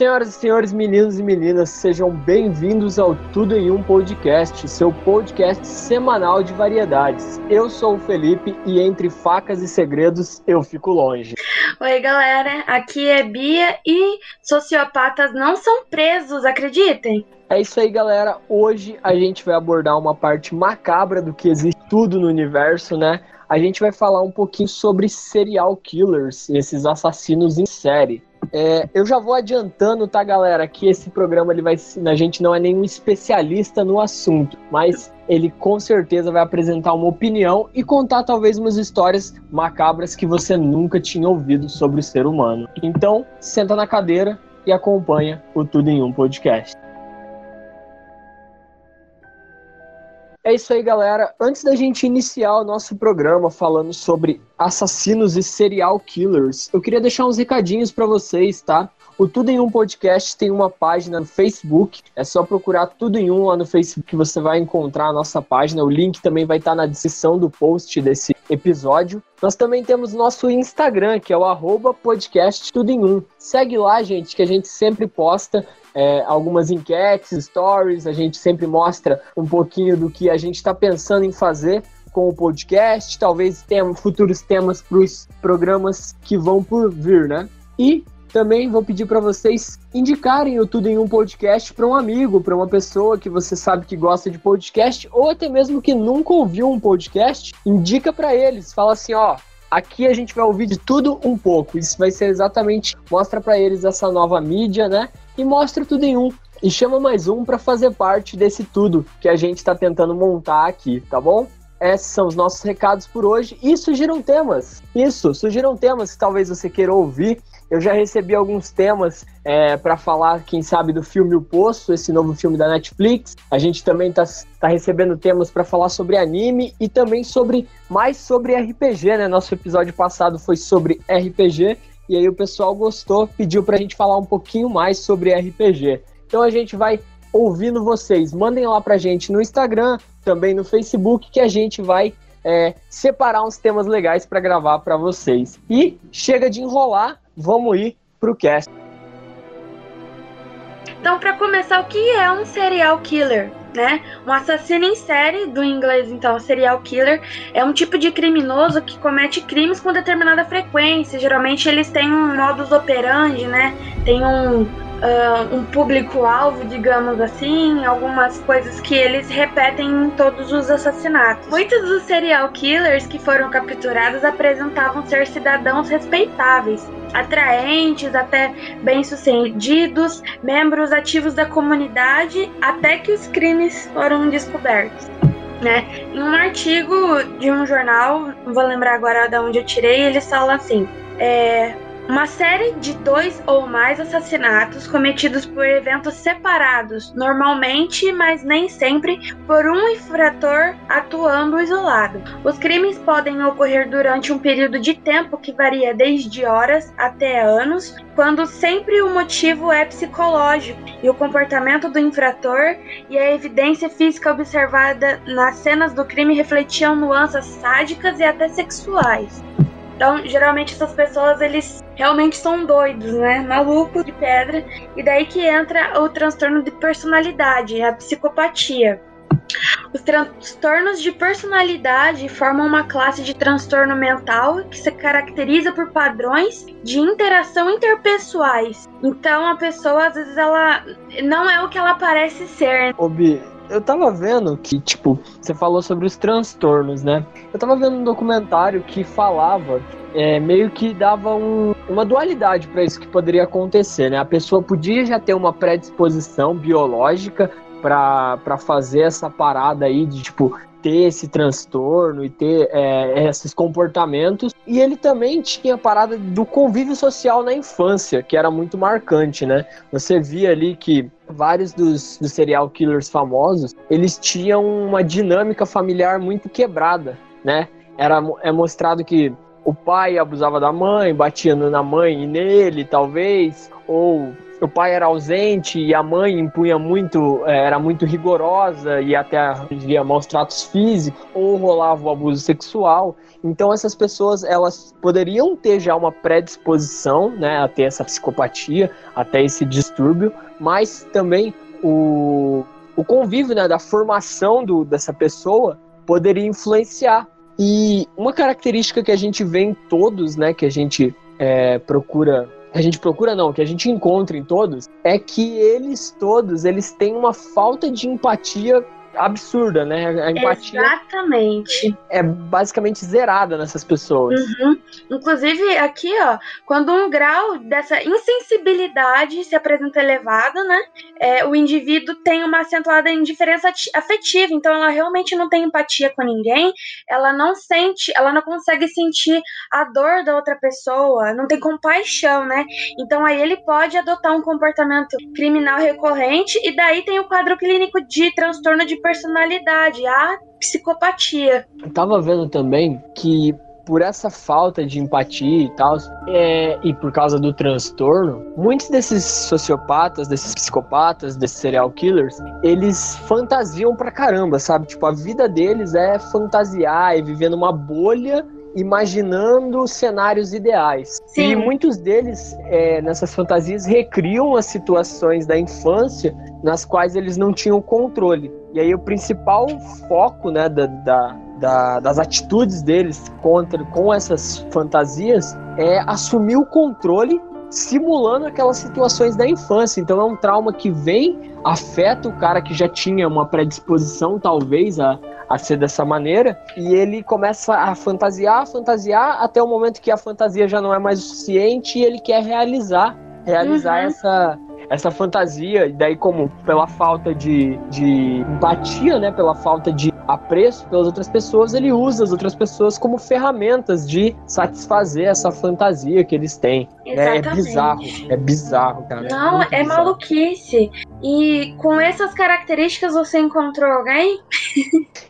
Senhoras e senhores, meninos e meninas, sejam bem-vindos ao Tudo em Um Podcast, seu podcast semanal de variedades. Eu sou o Felipe e entre facas e segredos eu fico longe. Oi, galera, aqui é Bia e sociopatas não são presos, acreditem? É isso aí, galera. Hoje a gente vai abordar uma parte macabra do que existe tudo no universo, né? A gente vai falar um pouquinho sobre serial killers, esses assassinos em série. É, eu já vou adiantando, tá, galera, que esse programa ele vai, a gente não é nenhum especialista no assunto, mas ele com certeza vai apresentar uma opinião e contar talvez umas histórias macabras que você nunca tinha ouvido sobre o ser humano. Então, senta na cadeira e acompanha o Tudo em Um podcast. É isso aí, galera. Antes da gente iniciar o nosso programa falando sobre assassinos e serial killers, eu queria deixar uns recadinhos para vocês, tá? O Tudo em Um Podcast tem uma página no Facebook. É só procurar Tudo em Um lá no Facebook que você vai encontrar a nossa página. O link também vai estar na descrição do post desse episódio. Nós também temos nosso Instagram, que é o arroba podcast Tudo em Um. Segue lá, gente, que a gente sempre posta é, algumas enquetes, stories, a gente sempre mostra um pouquinho do que a gente está pensando em fazer com o podcast, talvez tenha futuros temas para os programas que vão por vir, né? E também vou pedir para vocês indicarem o Tudo em um Podcast para um amigo, para uma pessoa que você sabe que gosta de podcast, ou até mesmo que nunca ouviu um podcast, indica para eles, fala assim, ó, aqui a gente vai ouvir de tudo um pouco. Isso vai ser exatamente mostra para eles essa nova mídia, né? e mostra tudo em um. E chama mais um para fazer parte desse tudo que a gente está tentando montar aqui, tá bom? Esses são os nossos recados por hoje. E surgiram temas. Isso, surgiram temas que talvez você queira ouvir. Eu já recebi alguns temas é, para falar, quem sabe, do filme O Poço, esse novo filme da Netflix. A gente também está tá recebendo temas para falar sobre anime e também sobre mais sobre RPG, né? Nosso episódio passado foi sobre RPG e aí o pessoal gostou, pediu pra gente falar um pouquinho mais sobre RPG. Então a gente vai ouvindo vocês. Mandem lá pra gente no Instagram, também no Facebook, que a gente vai é, separar uns temas legais para gravar para vocês. E chega de enrolar, vamos ir pro cast. Então, para começar, o que é um serial killer? Né? Um assassino em série, do inglês então serial killer, é um tipo de criminoso que comete crimes com determinada frequência. Geralmente eles têm um modus operandi, né? Tem um uh, um público-alvo, digamos assim, algumas coisas que eles repetem em todos os assassinatos. Muitos dos serial killers que foram capturados apresentavam ser cidadãos respeitáveis, atraentes, até bem-sucedidos, membros ativos da comunidade, até que os crimes foram descobertos. Né? Em um artigo de um jornal, não vou lembrar agora de onde eu tirei, eles falam assim: é, uma série de dois ou mais assassinatos cometidos por eventos separados, normalmente, mas nem sempre, por um infrator atuando isolado. Os crimes podem ocorrer durante um período de tempo que varia desde horas até anos, quando sempre o motivo é psicológico e o comportamento do infrator e a evidência física observada nas cenas do crime refletiam nuances sádicas e até sexuais. Então, geralmente essas pessoas eles realmente são doidos, né? Maluco de pedra. E daí que entra o transtorno de personalidade, a psicopatia. Os transtornos de personalidade formam uma classe de transtorno mental que se caracteriza por padrões de interação interpessoais. Então a pessoa às vezes ela não é o que ela parece ser. Obi, eu tava vendo que, tipo, você falou sobre os transtornos, né? Eu tava vendo um documentário que falava, é, meio que dava um, uma dualidade para isso que poderia acontecer, né? A pessoa podia já ter uma predisposição biológica para fazer essa parada aí de, tipo, ter esse transtorno e ter é, esses comportamentos. E ele também tinha a parada do convívio social na infância, que era muito marcante, né? Você via ali que vários dos, dos serial killers famosos, eles tinham uma dinâmica familiar muito quebrada, né? Era, é mostrado que o pai abusava da mãe, batia na mãe e nele, talvez, ou o pai era ausente e a mãe impunha muito, é, era muito rigorosa e até via maus tratos físicos, ou rolava o abuso sexual. Então essas pessoas elas poderiam ter já uma predisposição, né, a ter essa psicopatia, até esse distúrbio, mas também o, o convívio, né, da formação do, dessa pessoa poderia influenciar. E uma característica que a gente vê em todos, né, que a gente é, procura a gente procura não, que a gente encontra em todos, é que eles todos, eles têm uma falta de empatia absurda, né? A empatia Exatamente. é basicamente zerada nessas pessoas. Uhum. Inclusive, aqui, ó, quando um grau dessa insensibilidade se apresenta elevado, né? É, o indivíduo tem uma acentuada indiferença afetiva, então ela realmente não tem empatia com ninguém, ela não sente, ela não consegue sentir a dor da outra pessoa, não tem compaixão, né? Então aí ele pode adotar um comportamento criminal recorrente, e daí tem o quadro clínico de transtorno de personalidade, a psicopatia. Eu tava vendo também que por essa falta de empatia e tal, é, e por causa do transtorno, muitos desses sociopatas, desses psicopatas, desses serial killers, eles fantasiam pra caramba, sabe? Tipo, a vida deles é fantasiar e viver numa bolha imaginando cenários ideais. Sim. E muitos deles, é, nessas fantasias, recriam as situações da infância nas quais eles não tinham controle. E aí o principal foco né, da, da, da, das atitudes deles contra, com essas fantasias é assumir o controle simulando aquelas situações da infância. Então é um trauma que vem, afeta o cara que já tinha uma predisposição, talvez, a, a ser dessa maneira, e ele começa a fantasiar, fantasiar, até o momento que a fantasia já não é mais o suficiente e ele quer realizar, realizar uhum. essa essa fantasia, e daí como pela falta de, de empatia, né, pela falta de apreço pelas outras pessoas, ele usa as outras pessoas como ferramentas de satisfazer essa fantasia que eles têm. É, é bizarro, é bizarro, cara. É Não, é, é bizarro. maluquice. E com essas características você encontrou alguém?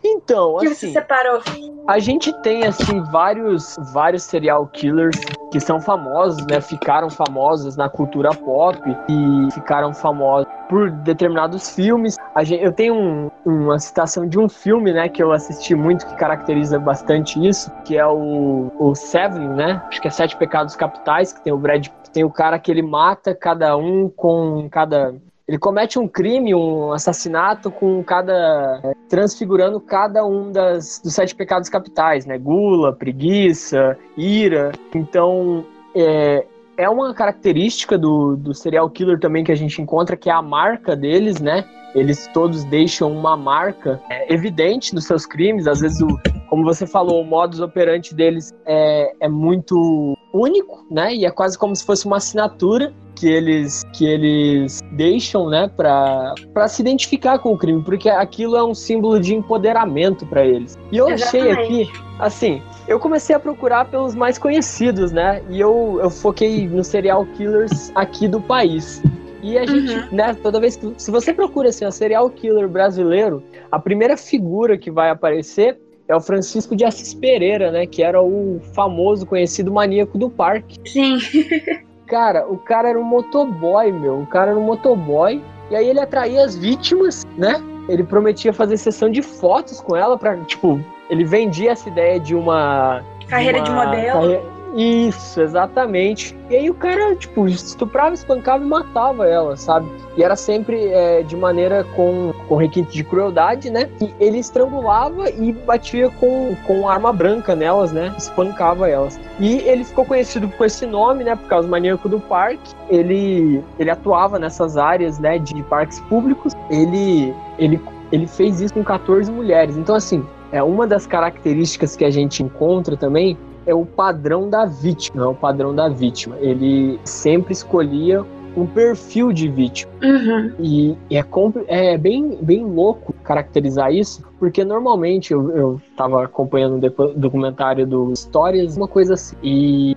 Então, que assim. você separou? A gente tem, assim, vários, vários serial killers que são famosos, né? Ficaram famosos na cultura pop e ficaram famosos por determinados filmes. Gente, eu tenho um, uma citação de um filme, né, que eu assisti muito que caracteriza bastante isso, que é o, o Seven, né? Acho que é Sete Pecados Capitais, que tem o Brad, tem o cara que ele mata cada um com cada ele comete um crime, um assassinato com cada. transfigurando cada um das, dos sete pecados capitais, né? Gula, preguiça, ira. Então, é, é uma característica do, do serial killer também que a gente encontra, que é a marca deles, né? Eles todos deixam uma marca é, evidente nos seus crimes. Às vezes, o, como você falou, o modus operandi deles é, é muito único, né? E é quase como se fosse uma assinatura que eles que eles deixam, né, para se identificar com o crime, porque aquilo é um símbolo de empoderamento para eles. E eu Exatamente. achei aqui, assim, eu comecei a procurar pelos mais conhecidos, né? E eu, eu foquei nos serial killers aqui do país. E a gente, uhum. né, toda vez que. Se você procura assim, um serial killer brasileiro, a primeira figura que vai aparecer é o Francisco de Assis Pereira, né? Que era o famoso, conhecido maníaco do parque. Sim. cara, o cara era um motoboy, meu. O cara era um motoboy. E aí ele atraía as vítimas, né? Ele prometia fazer sessão de fotos com ela pra, tipo, ele vendia essa ideia de uma. Carreira de, uma de modelo. Carreira, isso, exatamente. E aí o cara, tipo, estuprava, espancava e matava ela, sabe? E era sempre é, de maneira com, com requinte de crueldade, né? E ele estrangulava e batia com, com arma branca nelas, né? Espancava elas. E ele ficou conhecido com esse nome, né? Por causa do maníaco do parque. Ele, ele atuava nessas áreas, né? De parques públicos. Ele, ele, ele fez isso com 14 mulheres. Então, assim, é uma das características que a gente encontra também é o padrão da vítima, é o padrão da vítima. Ele sempre escolhia um perfil de vítima. Uhum. E, é, é, bem, bem louco caracterizar isso, porque normalmente eu, eu tava acompanhando um documentário do Histórias, uma coisa assim, e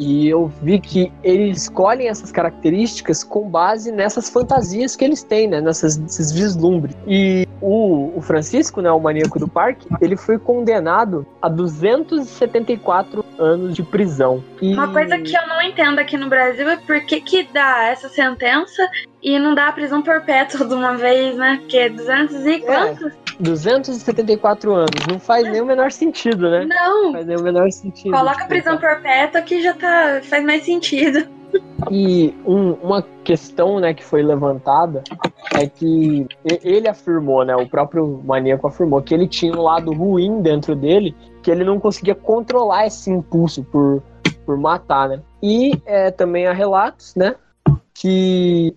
e eu vi que eles escolhem essas características com base nessas fantasias que eles têm, né? Nessas, nesses vislumbres. E o, o Francisco, né, o maníaco do parque, ele foi condenado a 274 anos de prisão. E... Uma coisa que eu não entendo aqui no Brasil é por que, que dá essa sentença e não dá a prisão perpétua de uma vez, né? Porque 200 e é, quantos? É. 274 anos. Não faz nem o menor sentido, né? Não. não faz nem o menor sentido. Coloca prisão perpétua que já tá. faz mais sentido. E um, uma questão né, que foi levantada é que ele afirmou, né, o próprio maníaco afirmou que ele tinha um lado ruim dentro dele, que ele não conseguia controlar esse impulso por, por matar, né? E é, também há relatos, né, que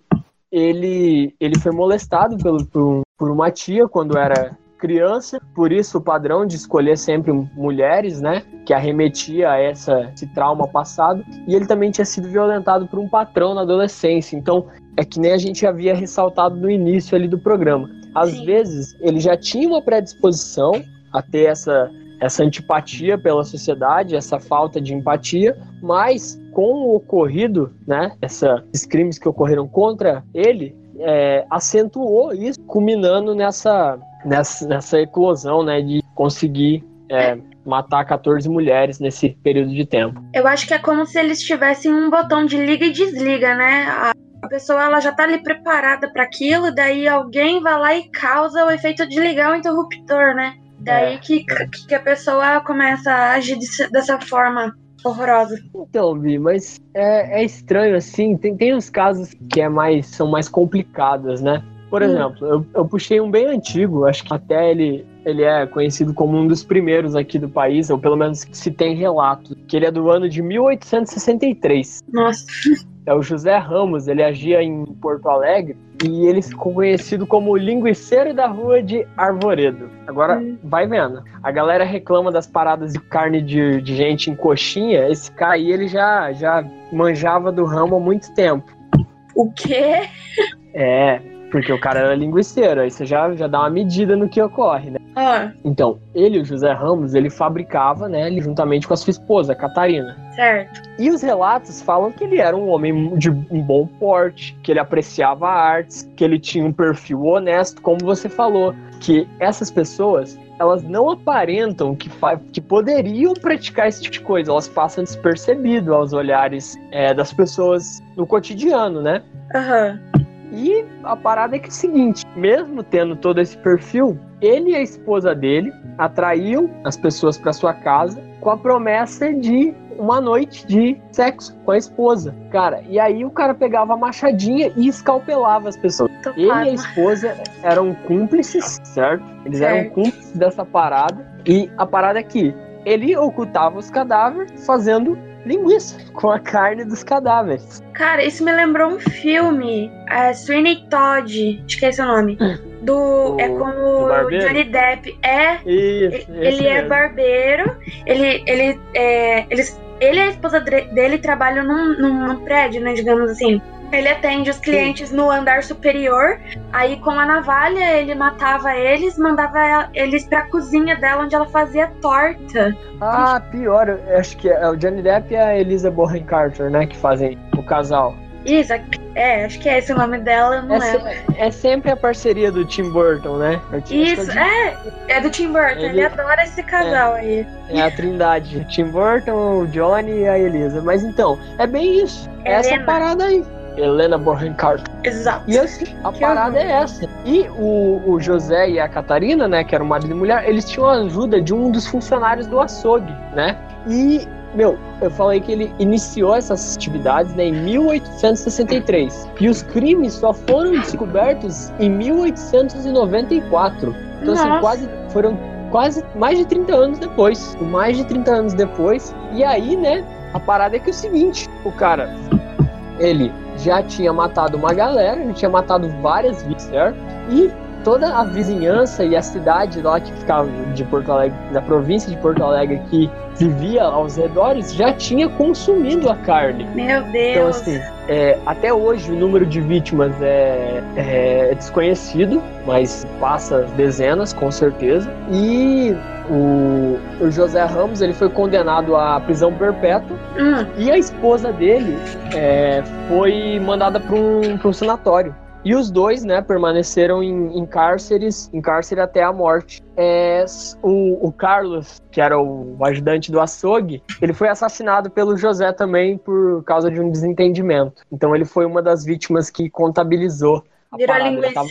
ele, ele foi molestado pelo, por, por uma tia quando era criança, por isso o padrão de escolher sempre mulheres, né, que arremetia a essa, esse trauma passado, e ele também tinha sido violentado por um patrão na adolescência, então é que nem a gente havia ressaltado no início ali do programa. Às Sim. vezes ele já tinha uma predisposição a ter essa essa antipatia pela sociedade, essa falta de empatia, mas com o ocorrido, né, esses crimes que ocorreram contra ele, é, acentuou isso, culminando nessa, nessa, nessa eclosão, né, de conseguir é, matar 14 mulheres nesse período de tempo. Eu acho que é como se eles tivessem um botão de liga e desliga, né? A, a pessoa ela já tá ali preparada para aquilo, daí alguém vai lá e causa o efeito de ligar o interruptor, né? Daí é. que, que a pessoa começa a agir dessa forma horrorosa. Então, Vi, mas é, é estranho assim. Tem, tem uns casos que é mais, são mais complicados, né? Por hum. exemplo, eu, eu puxei um bem antigo, acho que até ele, ele é conhecido como um dos primeiros aqui do país, ou pelo menos se tem relato, que ele é do ano de 1863. Nossa. É o José Ramos, ele agia em Porto Alegre e ele ficou conhecido como o linguiceiro da rua de Arvoredo. Agora, hum. vai vendo. A galera reclama das paradas de carne de, de gente em coxinha. Esse cara aí, ele já, já manjava do ramo há muito tempo. O quê? É, porque o cara era linguiceiro, aí você já, já dá uma medida no que ocorre, né? Ah. Então, ele, o José Ramos, ele fabricava, né, ele, juntamente com a sua esposa, a Catarina. Certo. E os relatos falam que ele era um homem de um bom porte, que ele apreciava artes, que ele tinha um perfil honesto, como você falou, que essas pessoas elas não aparentam que, que poderiam praticar esse tipo de coisa, elas passam despercebido aos olhares é, das pessoas no cotidiano, né? Aham. Uhum. E a parada é que é o seguinte, mesmo tendo todo esse perfil, ele e a esposa dele atraíam as pessoas para sua casa com a promessa de uma noite de sexo com a esposa. Cara, e aí o cara pegava a machadinha e escalpelava as pessoas. Tô ele e a esposa eram cúmplices, certo? Eles certo. eram cúmplices dessa parada. E a parada é que ele ocultava os cadáveres fazendo linguiça com a carne dos cadáveres. Cara, isso me lembrou um filme, é, Sweeney Todd, esqueci o nome. Do, é com o Johnny Depp. É. Isso, ele é barbeiro. Ele, ele, é, eles, ele e a esposa dele trabalham num, num prédio, né? Digamos assim. Ele atende os clientes Sim. no andar superior. Aí, com a navalha, ele matava eles, mandava eles pra cozinha dela, onde ela fazia torta. Ah, pior. Acho que é o Johnny Depp e a Elisa Bohan Carter, né? Que fazem o casal. Isso, é, acho que é esse o nome dela, não é. Se, é sempre a parceria do Tim Burton, né? Isso, é, é do Tim Burton, ele, ele adora esse casal é, aí. É a trindade, Tim Burton, o Johnny e a Elisa. Mas então, é bem isso, é essa parada aí. Helena Bonham Carter. Exato. E assim, a que parada é essa. E o, o José e a Catarina, né, que era o marido e mulher, eles tinham a ajuda de um dos funcionários do açougue, né? E, meu, eu falei que ele iniciou essas atividades né, em 1863. E os crimes só foram descobertos em 1894. Então, assim, Nossa. assim, quase foram quase mais de 30 anos depois. Mais de 30 anos depois. E aí, né, a parada é que é o seguinte: o cara, ele já tinha matado uma galera, tinha matado várias vítimas? E toda a vizinhança e a cidade lá que ficava de Porto Alegre, da província de Porto Alegre, que vivia aos redores, já tinha consumido a carne. Meu Deus! Então, assim, é, até hoje o número de vítimas é, é, desconhecido, mas passa dezenas, com certeza. E o, o, José Ramos ele foi condenado à prisão perpétua hum. e a esposa dele é, foi mandada para um, um sanatório. E os dois, né, permaneceram em, em cárceres, em cárcere até a morte. É, o, o, Carlos, que era o, o, ajudante do açougue, ele foi assassinado pelo José também por causa de um desentendimento. Então ele foi uma das vítimas que contabilizou Virou linguiça. Tava...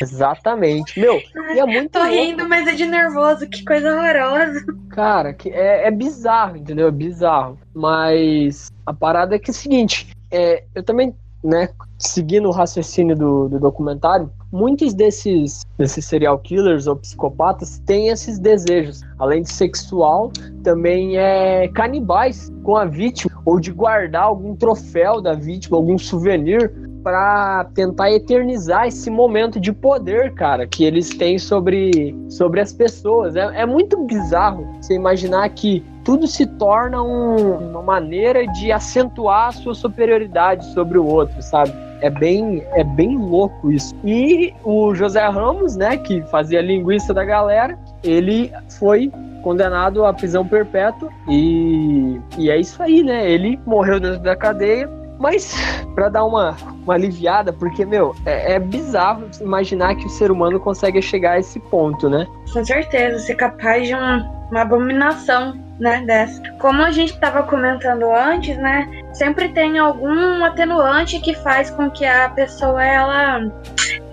Exatamente. Meu, e é muito. Tô louco. rindo, mas é de nervoso, que coisa horrorosa. Cara, que é, é bizarro, entendeu? É bizarro. Mas a parada é que é o seguinte, é, eu também, né, seguindo o raciocínio do, do documentário, muitos desses, desses serial killers ou psicopatas têm esses desejos. Além de sexual, também é canibais com a vítima, ou de guardar algum troféu da vítima, algum souvenir para tentar eternizar esse momento de poder, cara, que eles têm sobre, sobre as pessoas. É, é muito bizarro você imaginar que tudo se torna um, uma maneira de acentuar a sua superioridade sobre o outro, sabe? É bem, é bem louco isso. E o José Ramos, né, que fazia linguiça da galera, ele foi condenado à prisão perpétua e, e é isso aí, né? Ele morreu dentro da cadeia mas, para dar uma, uma aliviada, porque, meu, é, é, bizarro imaginar que o ser humano consegue chegar a esse ponto, né? Com certeza, ser capaz de uma, uma abominação, né, dessa. Como a gente estava comentando antes, né, sempre tem algum atenuante que faz com que a pessoa, ela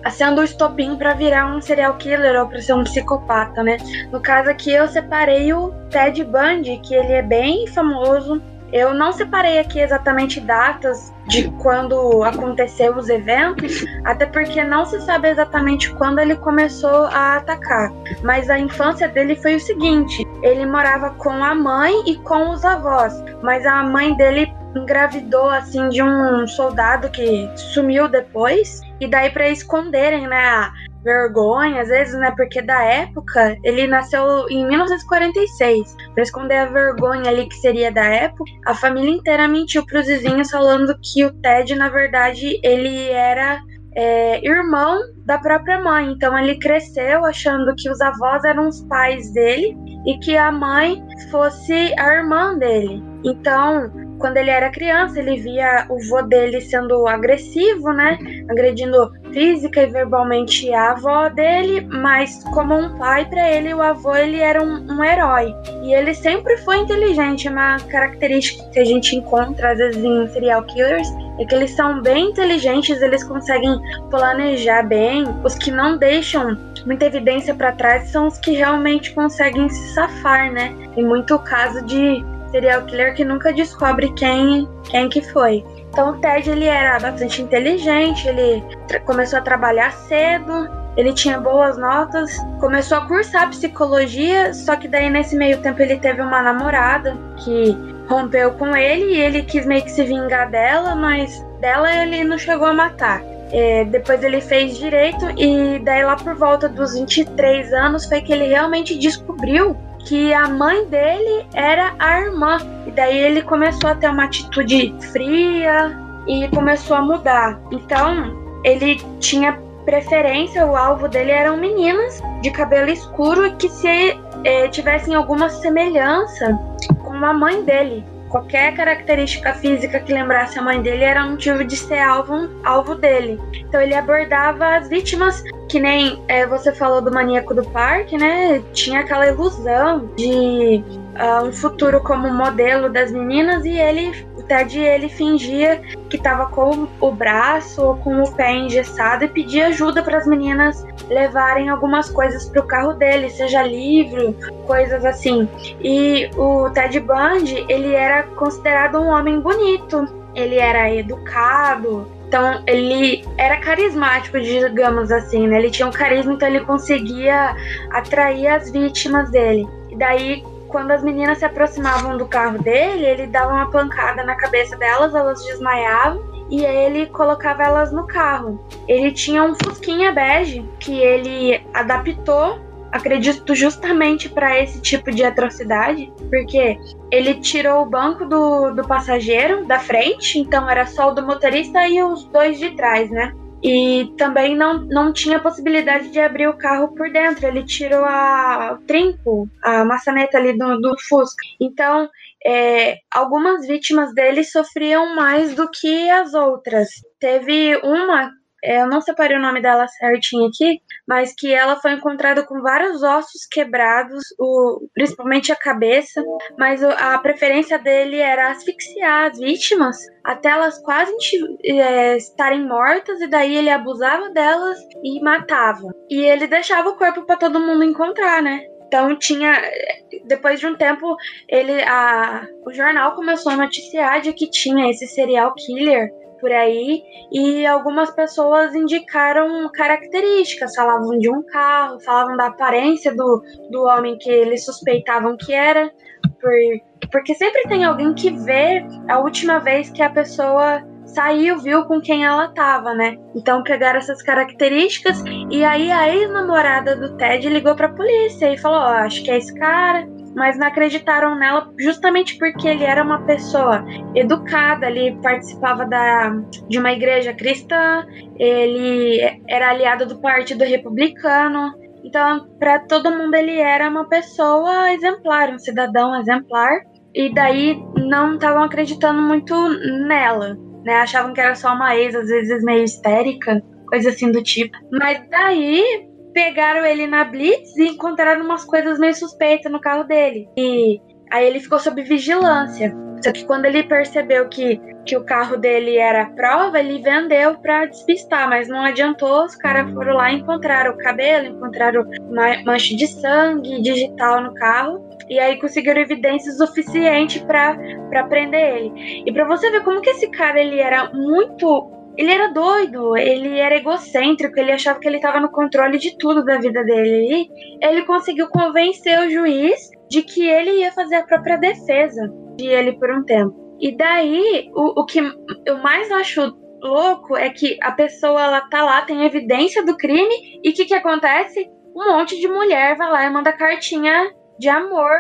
sendo o estopim para virar um serial killer ou para ser um psicopata, né? No caso aqui eu separei o Ted Bundy, que ele é bem famoso eu não separei aqui exatamente datas de quando aconteceu os eventos, até porque não se sabe exatamente quando ele começou a atacar. Mas a infância dele foi o seguinte: ele morava com a mãe e com os avós, mas a mãe dele engravidou assim de um soldado que sumiu depois e daí para esconderem, né, vergonha, às vezes, né? Porque da época, ele nasceu em 1946. Pra esconder a vergonha ali que seria da época, a família inteira mentiu pros vizinhos falando que o Ted, na verdade, ele era é, irmão da própria mãe. Então ele cresceu achando que os avós eram os pais dele e que a mãe fosse a irmã dele. Então, quando ele era criança, ele via o vô dele sendo agressivo, né? Agredindo física e verbalmente a avó dele, mas como um pai para ele, o avô ele era um, um, herói. E ele sempre foi inteligente, uma característica que a gente encontra às vezes em serial killers é que eles são bem inteligentes, eles conseguem planejar bem. Os que não deixam muita evidência para trás são os que realmente conseguem se safar, né? Tem muito caso de serial killer que nunca descobre quem, quem que foi. Então o Ted ele era bastante inteligente, ele começou a trabalhar cedo, ele tinha boas notas, começou a cursar psicologia, só que daí nesse meio tempo ele teve uma namorada que rompeu com ele e ele quis meio que se vingar dela, mas dela ele não chegou a matar. É, depois ele fez direito e daí lá por volta dos 23 anos foi que ele realmente descobriu que a mãe dele era a irmã. E daí ele começou a ter uma atitude fria e começou a mudar. Então, ele tinha preferência, o alvo dele eram meninas de cabelo escuro que se eh, tivessem alguma semelhança com a mãe dele. Qualquer característica física que lembrasse a mãe dele era motivo de ser alvo, alvo dele. Então ele abordava as vítimas, que nem é, você falou do maníaco do parque, né? Tinha aquela ilusão de uh, um futuro como modelo das meninas e ele Ted ele fingia que estava com o braço ou com o pé engessado e pedia ajuda para as meninas levarem algumas coisas para o carro dele, seja livro, coisas assim. E o Ted Bundy, ele era considerado um homem bonito, ele era educado, então ele era carismático, digamos assim, né? Ele tinha um carisma, então ele conseguia atrair as vítimas dele. E daí quando as meninas se aproximavam do carro dele, ele dava uma pancada na cabeça delas, elas desmaiavam e ele colocava elas no carro. Ele tinha um Fusquinha bege que ele adaptou, acredito justamente para esse tipo de atrocidade, porque ele tirou o banco do, do passageiro da frente, então era só o do motorista e os dois de trás, né? E também não, não tinha possibilidade de abrir o carro por dentro. Ele tirou a, o trinco, a maçaneta ali do, do Fusca. Então, é, algumas vítimas dele sofriam mais do que as outras. Teve uma é, eu não separei o nome dela certinho aqui, mas que ela foi encontrada com vários ossos quebrados, o, principalmente a cabeça, mas a preferência dele era asfixiar as vítimas até elas quase é, estarem mortas, e daí ele abusava delas e matava. E ele deixava o corpo para todo mundo encontrar, né? Então tinha, depois de um tempo, ele, a, o jornal começou a noticiar de que tinha esse serial killer por aí e algumas pessoas indicaram características, falavam de um carro, falavam da aparência do, do homem que eles suspeitavam que era, por, porque sempre tem alguém que vê a última vez que a pessoa saiu, viu com quem ela tava, né? Então pegaram essas características e aí a ex-namorada do Ted ligou pra polícia e falou: oh, acho que é esse cara. Mas não acreditaram nela justamente porque ele era uma pessoa educada, ele participava da, de uma igreja cristã, ele era aliado do Partido Republicano. Então, para todo mundo, ele era uma pessoa exemplar, um cidadão exemplar. E daí não estavam acreditando muito nela né? Achavam que era só uma ex, às vezes meio histérica, coisa assim do tipo. Mas daí pegaram ele na Blitz e encontraram umas coisas meio suspeitas no carro dele. E aí ele ficou sob vigilância. Só que quando ele percebeu que, que o carro dele era prova, ele vendeu para despistar, mas não adiantou. Os caras foram lá e encontraram o cabelo, encontraram mancha de sangue digital no carro e aí conseguiram evidências suficientes para prender ele. E para você ver como que esse cara ele era muito ele era doido, ele era egocêntrico, ele achava que ele estava no controle de tudo da vida dele. E ele conseguiu convencer o juiz de que ele ia fazer a própria defesa de ele por um tempo. E daí, o, o que eu mais acho louco é que a pessoa ela tá lá, tem evidência do crime, e o que, que acontece? Um monte de mulher vai lá e manda cartinha de amor.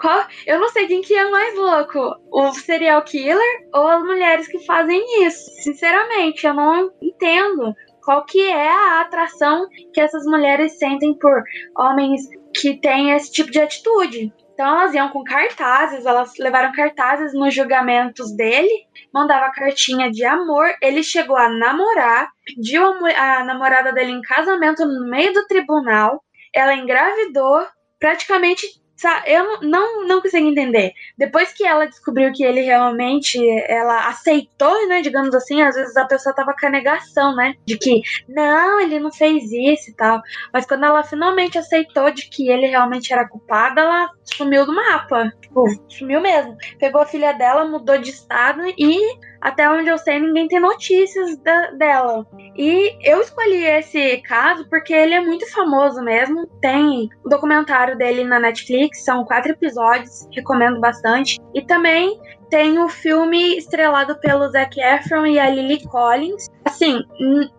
Qual? Eu não sei quem que é mais louco, o serial killer ou as mulheres que fazem isso. Sinceramente, eu não entendo qual que é a atração que essas mulheres sentem por homens que têm esse tipo de atitude. Então elas iam com cartazes, elas levaram cartazes nos julgamentos dele, mandava cartinha de amor, ele chegou a namorar, pediu a, a namorada dele em casamento no meio do tribunal, ela engravidou, praticamente eu não, não consigo entender. Depois que ela descobriu que ele realmente, ela aceitou, né, digamos assim, às vezes a pessoa tava com a negação, né, de que não, ele não fez isso e tal. Mas quando ela finalmente aceitou de que ele realmente era culpado, ela sumiu do mapa. Tipo, sumiu mesmo. Pegou a filha dela, mudou de estado e até onde eu sei, ninguém tem notícias da, dela. E eu escolhi esse caso porque ele é muito famoso mesmo. Tem o documentário dele na Netflix, são quatro episódios, recomendo bastante. E também tem o filme estrelado pelo Zac Efron e a Lily Collins. Assim,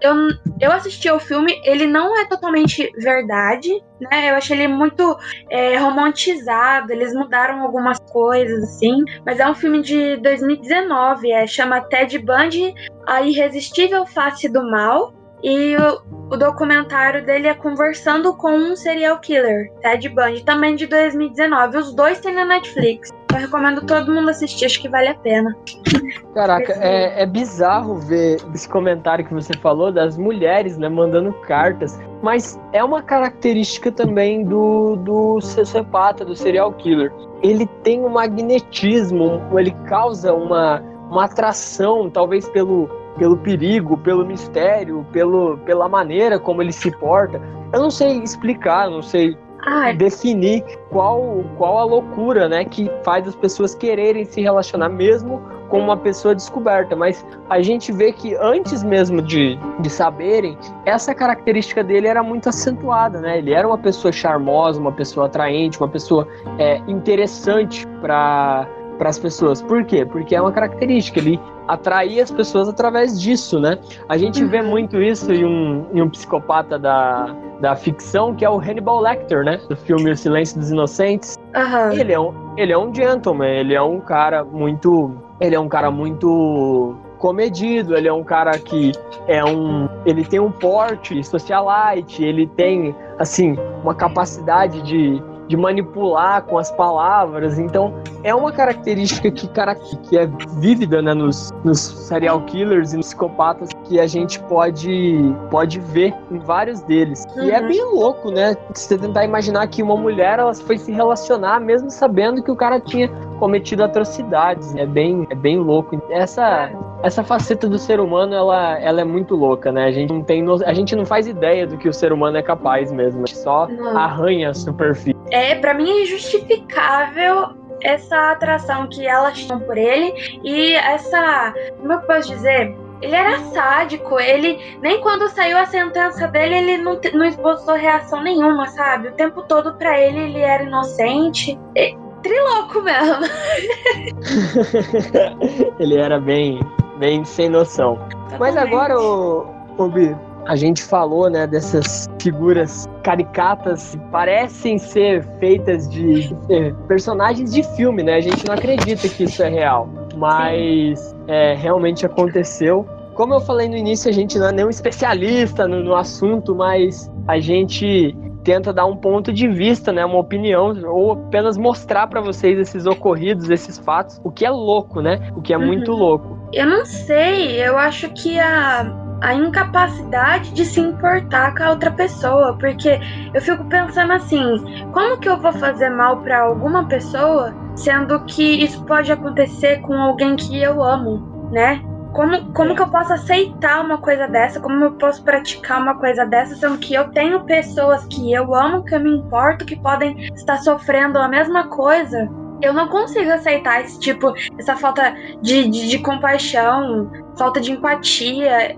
eu, eu assisti ao filme, ele não é totalmente verdade, né? Eu achei ele muito é, romantizado, eles mudaram algumas coisas, assim. Mas é um filme de 2019, é, chama Ted Bundy, A Irresistível Face do Mal. E o, o, documentário dele é Conversando com um Serial Killer, Ted Bundy, também de 2019. Os dois tem na Netflix. Eu recomendo todo mundo assistir, acho que vale a pena. Caraca, é, é bizarro ver esse comentário que você falou das mulheres, né, mandando cartas. Mas é uma característica também do, do sociopata, do serial killer. Ele tem um magnetismo, ele causa uma, uma atração, talvez pelo, pelo perigo, pelo mistério, pelo, pela maneira como ele se porta. Eu não sei explicar, não sei Ai. definir qual, qual a loucura, né, que faz as pessoas quererem se relacionar mesmo com uma pessoa descoberta. Mas a gente vê que antes mesmo de, de saberem, essa característica dele era muito acentuada, né? Ele era uma pessoa charmosa, uma pessoa atraente, uma pessoa é, interessante para para as pessoas. Por quê? Porque é uma característica, ele atraía as pessoas através disso, né? A gente vê uhum. muito isso em um, em um psicopata da, da ficção, que é o Hannibal Lecter, né? Do filme O Silêncio dos Inocentes. Uhum. Ele, é um, ele é um gentleman, ele é um cara muito. Ele é um cara muito comedido, ele é um cara que é um. Ele tem um porte socialite, ele tem, assim, uma capacidade de de manipular com as palavras. Então, é uma característica que, cara, que é vívida né, nos, nos serial killers e nos psicopatas que a gente pode, pode ver em vários deles. Uhum. E é uhum. bem louco, né? Você tentar imaginar que uma mulher ela foi se relacionar mesmo sabendo que o cara tinha cometido atrocidades. É bem, é bem louco. Essa, essa faceta do ser humano, ela, ela é muito louca, né? A gente não tem, a gente não faz ideia do que o ser humano é capaz mesmo. A gente só não. arranha a superfície. É, para mim é injustificável essa atração que elas tinham por ele e essa, como eu posso dizer, ele era sádico, ele nem quando saiu a sentença dele, ele não, não esboçou reação nenhuma, sabe? O tempo todo para ele ele era inocente. E, triloco mesmo. ele era bem, bem sem noção. Totalmente. Mas agora, o, o Bi, a gente falou, né, dessas figuras caricatas que parecem ser feitas de personagens de filme, né? A gente não acredita que isso é real, mas é, realmente aconteceu. Como eu falei no início, a gente não é nenhum especialista no, no assunto, mas a gente tenta dar um ponto de vista, né, uma opinião, ou apenas mostrar para vocês esses ocorridos, esses fatos, o que é louco, né? O que é uhum. muito louco. Eu não sei, eu acho que a a incapacidade de se importar com a outra pessoa, porque eu fico pensando assim, como que eu vou fazer mal para alguma pessoa, sendo que isso pode acontecer com alguém que eu amo, né? Como, como que eu posso aceitar uma coisa dessa? Como eu posso praticar uma coisa dessa, sendo que eu tenho pessoas que eu amo, que eu me importo, que podem estar sofrendo a mesma coisa? Eu não consigo aceitar esse tipo, essa falta de, de, de compaixão, falta de empatia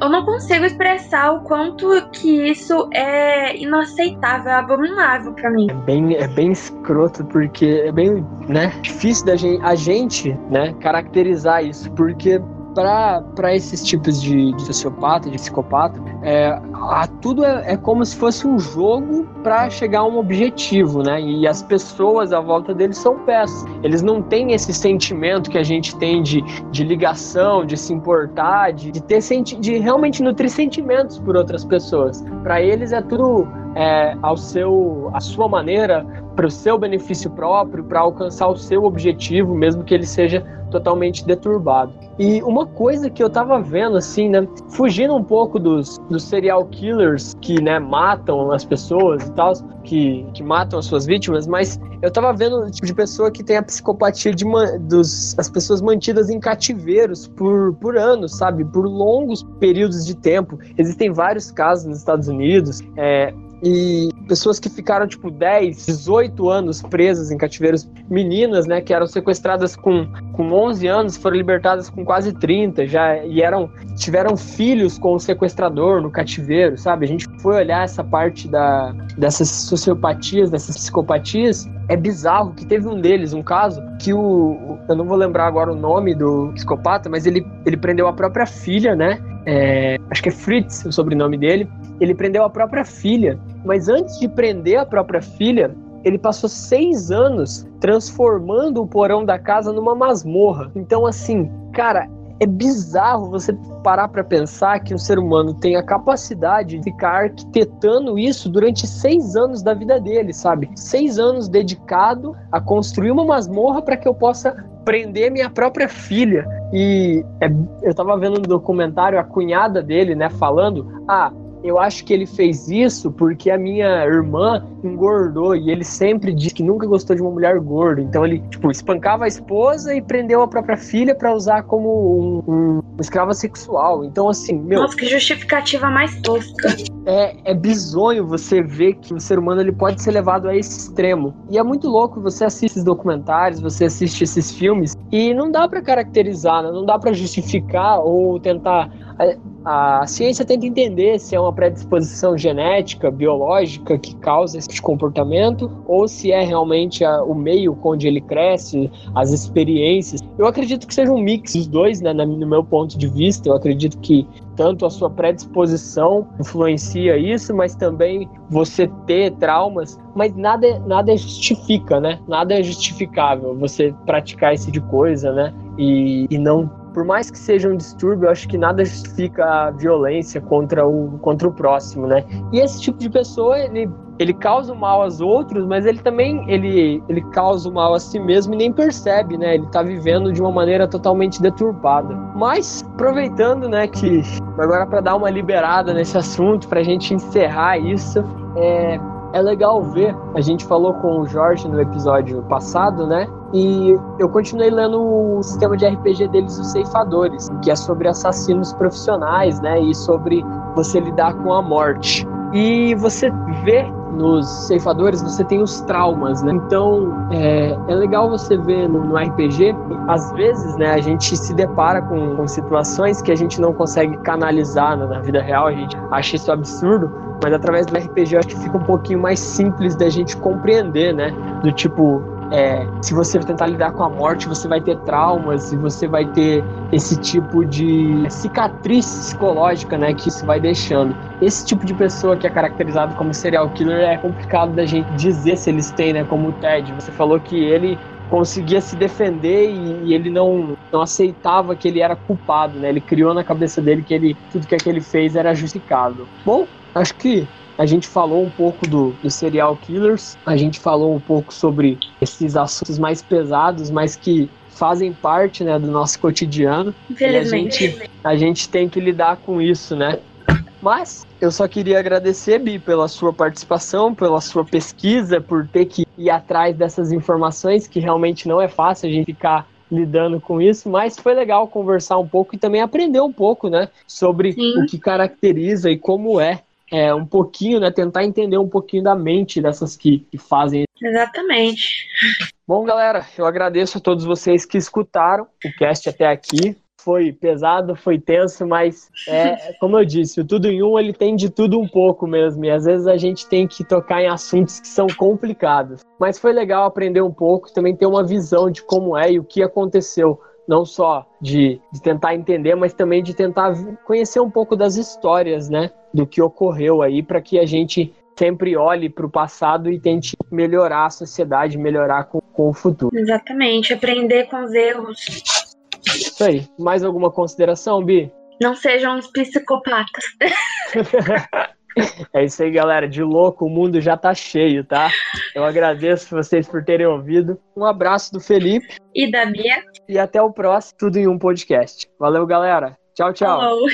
eu não consigo expressar o quanto que isso é inaceitável, é abominável para mim. É bem, é bem escroto, porque é bem, né, difícil da gente, a gente, né, caracterizar isso, porque para esses tipos de, de, sociopata, de psicopata, é, a, tudo é, é, como se fosse um jogo para chegar a um objetivo, né? E as pessoas à volta deles são peças. Eles não têm esse sentimento que a gente tem de, de ligação, de se importar, de, de ter senti de realmente nutrir sentimentos por outras pessoas. Para eles é tudo é, ao seu, a sua maneira, para o seu benefício próprio, para alcançar o seu objetivo, mesmo que ele seja totalmente deturbado. E uma coisa que eu tava vendo, assim, né, fugindo um pouco dos, dos serial killers que, né, matam as pessoas e tal, que, que matam as suas vítimas, mas eu tava vendo o tipo de pessoa que tem a psicopatia de dos, as pessoas mantidas em cativeiros por, por anos, sabe? Por longos períodos de tempo. Existem vários casos nos Estados Unidos. É, e pessoas que ficaram tipo 10, 18 anos presas em cativeiros, meninas, né, que eram sequestradas com, com 11 anos, foram libertadas com quase 30, já e eram tiveram filhos com o sequestrador no cativeiro, sabe? A gente foi olhar essa parte da dessas sociopatias, dessas psicopatias, é bizarro que teve um deles, um caso que o eu não vou lembrar agora o nome do psicopata, mas ele ele prendeu a própria filha, né? É, acho que é Fritz, o sobrenome dele. Ele prendeu a própria filha, mas antes de prender a própria filha, ele passou seis anos transformando o porão da casa numa masmorra. Então, assim, cara, é bizarro você parar para pensar que um ser humano tem a capacidade de ficar arquitetando isso durante seis anos da vida dele, sabe? Seis anos dedicado a construir uma masmorra para que eu possa prender minha própria filha. E é, eu tava vendo no documentário a cunhada dele, né, falando: ah, eu acho que ele fez isso porque a minha irmã engordou e ele sempre disse que nunca gostou de uma mulher gorda. Então ele, tipo, espancava a esposa e prendeu a própria filha para usar como um, um, escrava sexual. Então, assim, meu. Nossa, que justificativa mais tosca. É, é bizonho você ver que o ser humano ele pode ser levado a esse extremo. E é muito louco você assiste esses documentários, você assiste esses filmes e não dá para caracterizar, né? não dá para justificar ou tentar a ciência tenta entender se é uma predisposição genética, biológica que causa esse comportamento ou se é realmente a, o meio onde ele cresce, as experiências. Eu acredito que seja um mix dos dois, né, no meu ponto de vista. Eu acredito que tanto a sua predisposição influencia isso, mas também você ter traumas, mas nada, nada justifica, né? Nada é justificável você praticar esse tipo de coisa, né? E, e não por mais que seja um distúrbio, eu acho que nada justifica a violência contra o, contra o próximo, né? E esse tipo de pessoa, ele, ele causa o mal aos outros, mas ele também ele, ele causa o mal a si mesmo e nem percebe, né? Ele tá vivendo de uma maneira totalmente deturpada. Mas aproveitando, né, que agora para dar uma liberada nesse assunto, pra gente encerrar isso, é, é legal ver. A gente falou com o Jorge no episódio passado, né? E eu continuei lendo o sistema de RPG deles, os Ceifadores, que é sobre assassinos profissionais, né? E sobre você lidar com a morte. E você vê nos ceifadores você tem os traumas, né? Então é, é legal você ver no, no, RPG, às vezes, né, a gente se depara com, com situações que a gente não consegue canalizar na, na vida real, a gente acha isso absurdo, mas através do RPG eu acho que fica um pouquinho mais simples da gente compreender, né? Do tipo, é, se você tentar lidar com a morte, você vai ter traumas e você vai ter esse tipo de cicatriz psicológica, né, que isso vai deixando. Esse tipo de pessoa que é caracterizado como serial killer é complicado da gente dizer se eles têm, né, como o Ted. Você falou que ele conseguia se defender e, ele não, não aceitava que ele era culpado, né? Ele criou na cabeça dele que ele tudo que ele fez era justificado. Bom, acho que a gente falou um pouco do, do serial killers, a gente falou um pouco sobre esses assuntos mais pesados, mas que fazem parte né, do nosso cotidiano. Infelizmente. E a gente, a gente tem que lidar com isso, né? Mas eu só queria agradecer, Bi, pela sua participação, pela sua pesquisa, por ter que ir atrás dessas informações, que realmente não é fácil a gente ficar lidando com isso, mas foi legal conversar um pouco e também aprender um pouco, né, sobre Sim. o que caracteriza e como é é, um pouquinho, né? Tentar entender um pouquinho da mente dessas que, que fazem. Exatamente. Bom, galera, eu agradeço a todos vocês que escutaram o cast até aqui. Foi pesado, foi tenso, mas é, como eu disse, o Tudo em Um ele tem de tudo um pouco mesmo. E às vezes a gente tem que tocar em assuntos que são complicados. Mas foi legal aprender um pouco, também ter uma visão de como é e o que aconteceu não só de, de, tentar entender, mas também de tentar conhecer um pouco das histórias, né, do que ocorreu aí, para que a gente sempre olhe para o passado e tente melhorar a sociedade, melhorar com, com o futuro. Exatamente, aprender com os erros. Isso aí. Mais alguma consideração, Bi? Não sejam uns psicopatas. É isso aí, galera. De louco, o mundo já tá cheio, tá? Eu agradeço vocês por terem ouvido. Um abraço do Felipe. E da Bia. E até o próximo Tudo em um Podcast. Valeu, galera. Tchau, tchau. Hello.